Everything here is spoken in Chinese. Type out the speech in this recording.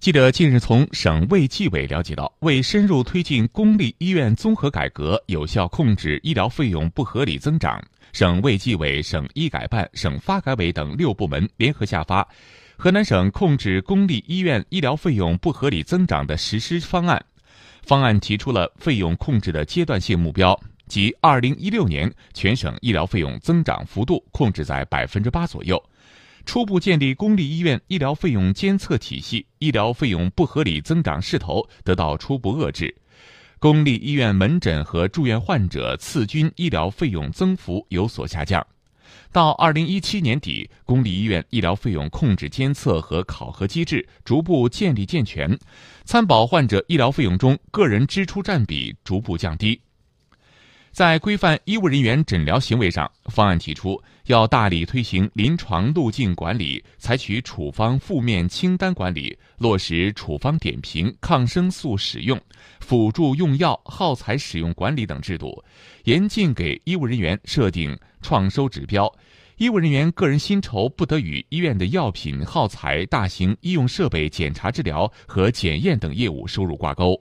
记者近日从省卫计委了解到，为深入推进公立医院综合改革，有效控制医疗费用不合理增长，省卫计委、省医改办、省发改委等六部门联合下发《河南省控制公立医院医疗费用不合理增长的实施方案》。方案提出了费用控制的阶段性目标，即二零一六年全省医疗费用增长幅度控制在百分之八左右。初步建立公立医院医疗费用监测体系，医疗费用不合理增长势头得到初步遏制，公立医院门诊和住院患者次均医疗费用增幅有所下降。到二零一七年底，公立医院医疗费用控制监测和考核机制逐步建立健全，参保患者医疗费用中个人支出占比逐步降低。在规范医务人员诊疗行为上，方案提出要大力推行临床路径管理，采取处方负面清单管理，落实处方点评、抗生素使用、辅助用药耗材使用管理等制度，严禁给医务人员设定创收指标，医务人员个人薪酬不得与医院的药品、耗材、大型医用设备检查治疗和检验等业务收入挂钩。